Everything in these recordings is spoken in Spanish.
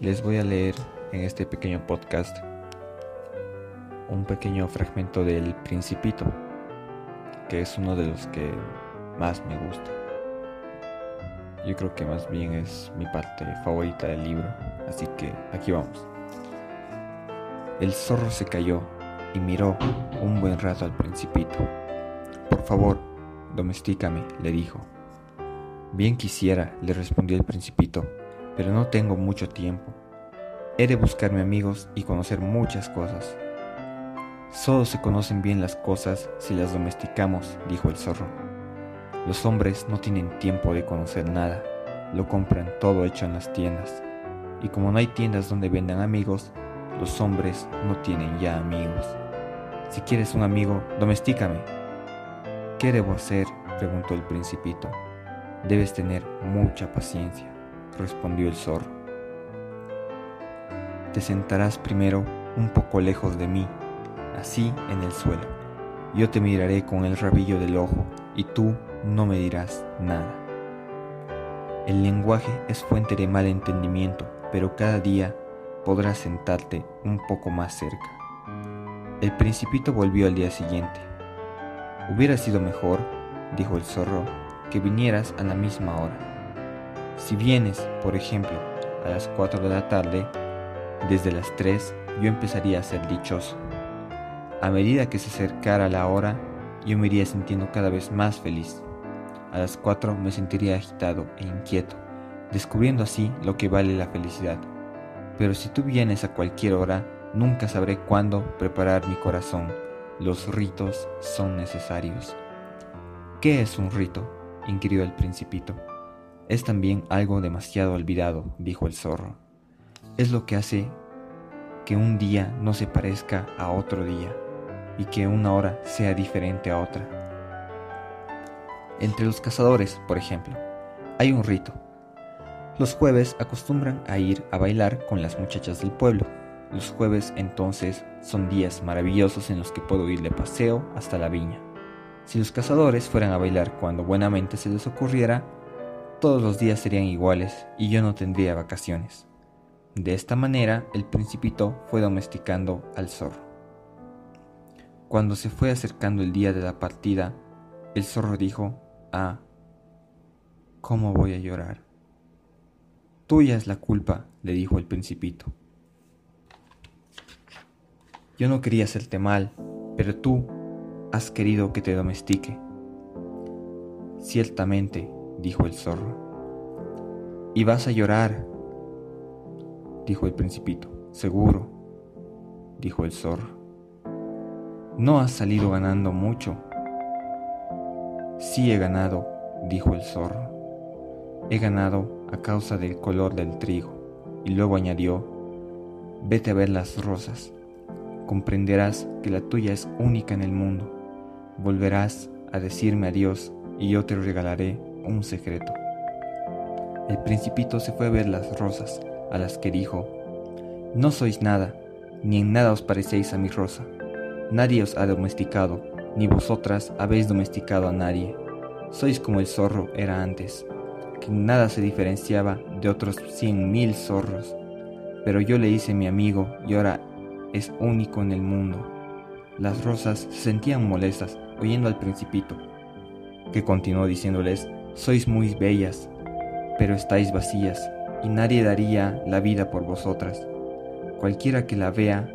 Les voy a leer en este pequeño podcast un pequeño fragmento del Principito, que es uno de los que más me gusta. Yo creo que más bien es mi parte favorita del libro, así que aquí vamos. El zorro se cayó y miró un buen rato al principito. Por favor, domestícame, le dijo. Bien quisiera, le respondió el principito, pero no tengo mucho tiempo. He de buscarme amigos y conocer muchas cosas. Solo se conocen bien las cosas si las domesticamos, dijo el zorro. Los hombres no tienen tiempo de conocer nada, lo compran todo hecho en las tiendas. Y como no hay tiendas donde vendan amigos, los hombres no tienen ya amigos. Si quieres un amigo, domestícame. ¿Qué debo hacer? preguntó el principito. Debes tener mucha paciencia, respondió el zorro. Te sentarás primero un poco lejos de mí, así en el suelo. Yo te miraré con el rabillo del ojo y tú no me dirás nada. El lenguaje es fuente de mal entendimiento, pero cada día podrás sentarte un poco más cerca. El principito volvió al día siguiente. Hubiera sido mejor, dijo el zorro, que vinieras a la misma hora. Si vienes, por ejemplo, a las 4 de la tarde, desde las 3 yo empezaría a ser dichoso. A medida que se acercara la hora, yo me iría sintiendo cada vez más feliz. A las 4 me sentiría agitado e inquieto, descubriendo así lo que vale la felicidad. Pero si tú vienes a cualquier hora, nunca sabré cuándo preparar mi corazón. Los ritos son necesarios. ¿Qué es un rito? inquirió el principito. Es también algo demasiado olvidado, dijo el zorro. Es lo que hace que un día no se parezca a otro día y que una hora sea diferente a otra. Entre los cazadores, por ejemplo, hay un rito. Los jueves acostumbran a ir a bailar con las muchachas del pueblo. Los jueves entonces son días maravillosos en los que puedo ir de paseo hasta la viña. Si los cazadores fueran a bailar cuando buenamente se les ocurriera, todos los días serían iguales y yo no tendría vacaciones. De esta manera el principito fue domesticando al zorro. Cuando se fue acercando el día de la partida, el zorro dijo, Ah, ¿cómo voy a llorar? Tuya es la culpa, le dijo el principito. Yo no quería hacerte mal, pero tú has querido que te domestique. Ciertamente, dijo el zorro. Y vas a llorar, dijo el principito. Seguro, dijo el zorro. No has salido ganando mucho. Sí he ganado, dijo el zorro. He ganado a causa del color del trigo. Y luego añadió, vete a ver las rosas. Comprenderás que la tuya es única en el mundo. Volverás a decirme adiós y yo te regalaré un secreto. El principito se fue a ver las rosas, a las que dijo, No sois nada, ni en nada os parecéis a mi rosa. Nadie os ha domesticado, ni vosotras habéis domesticado a nadie. Sois como el zorro era antes, que en nada se diferenciaba de otros cien mil zorros. Pero yo le hice mi amigo y ahora es único en el mundo. Las rosas se sentían molestas oyendo al principito, que continuó diciéndoles, sois muy bellas, pero estáis vacías, y nadie daría la vida por vosotras. Cualquiera que la vea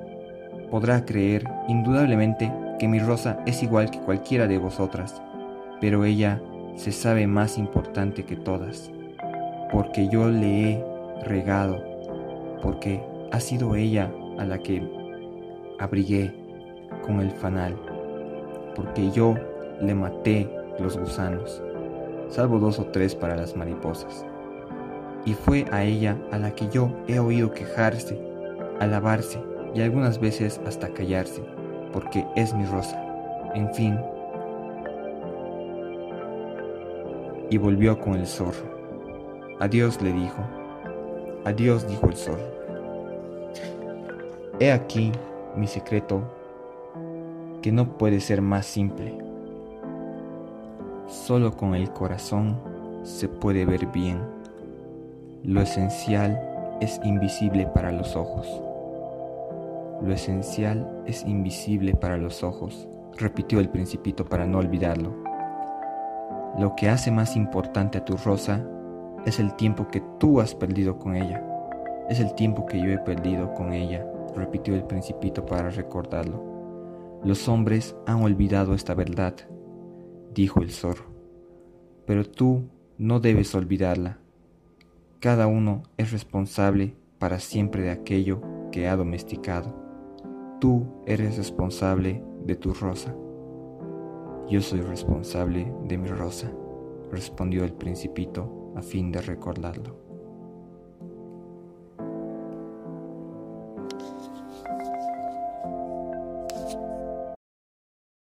podrá creer indudablemente que mi rosa es igual que cualquiera de vosotras, pero ella se sabe más importante que todas, porque yo le he regado, porque ha sido ella a la que abrigué con el fanal, porque yo le maté los gusanos, salvo dos o tres para las mariposas. Y fue a ella a la que yo he oído quejarse, alabarse y algunas veces hasta callarse, porque es mi rosa. En fin. Y volvió con el zorro. Adiós le dijo. Adiós dijo el zorro. He aquí mi secreto que no puede ser más simple. Solo con el corazón se puede ver bien. Lo esencial es invisible para los ojos. Lo esencial es invisible para los ojos, repitió el principito para no olvidarlo. Lo que hace más importante a tu rosa es el tiempo que tú has perdido con ella. Es el tiempo que yo he perdido con ella, repitió el principito para recordarlo. Los hombres han olvidado esta verdad, dijo el zorro. Pero tú no debes olvidarla. Cada uno es responsable para siempre de aquello que ha domesticado. Tú eres responsable de tu rosa. Yo soy responsable de mi rosa, respondió el principito a fin de recordarlo.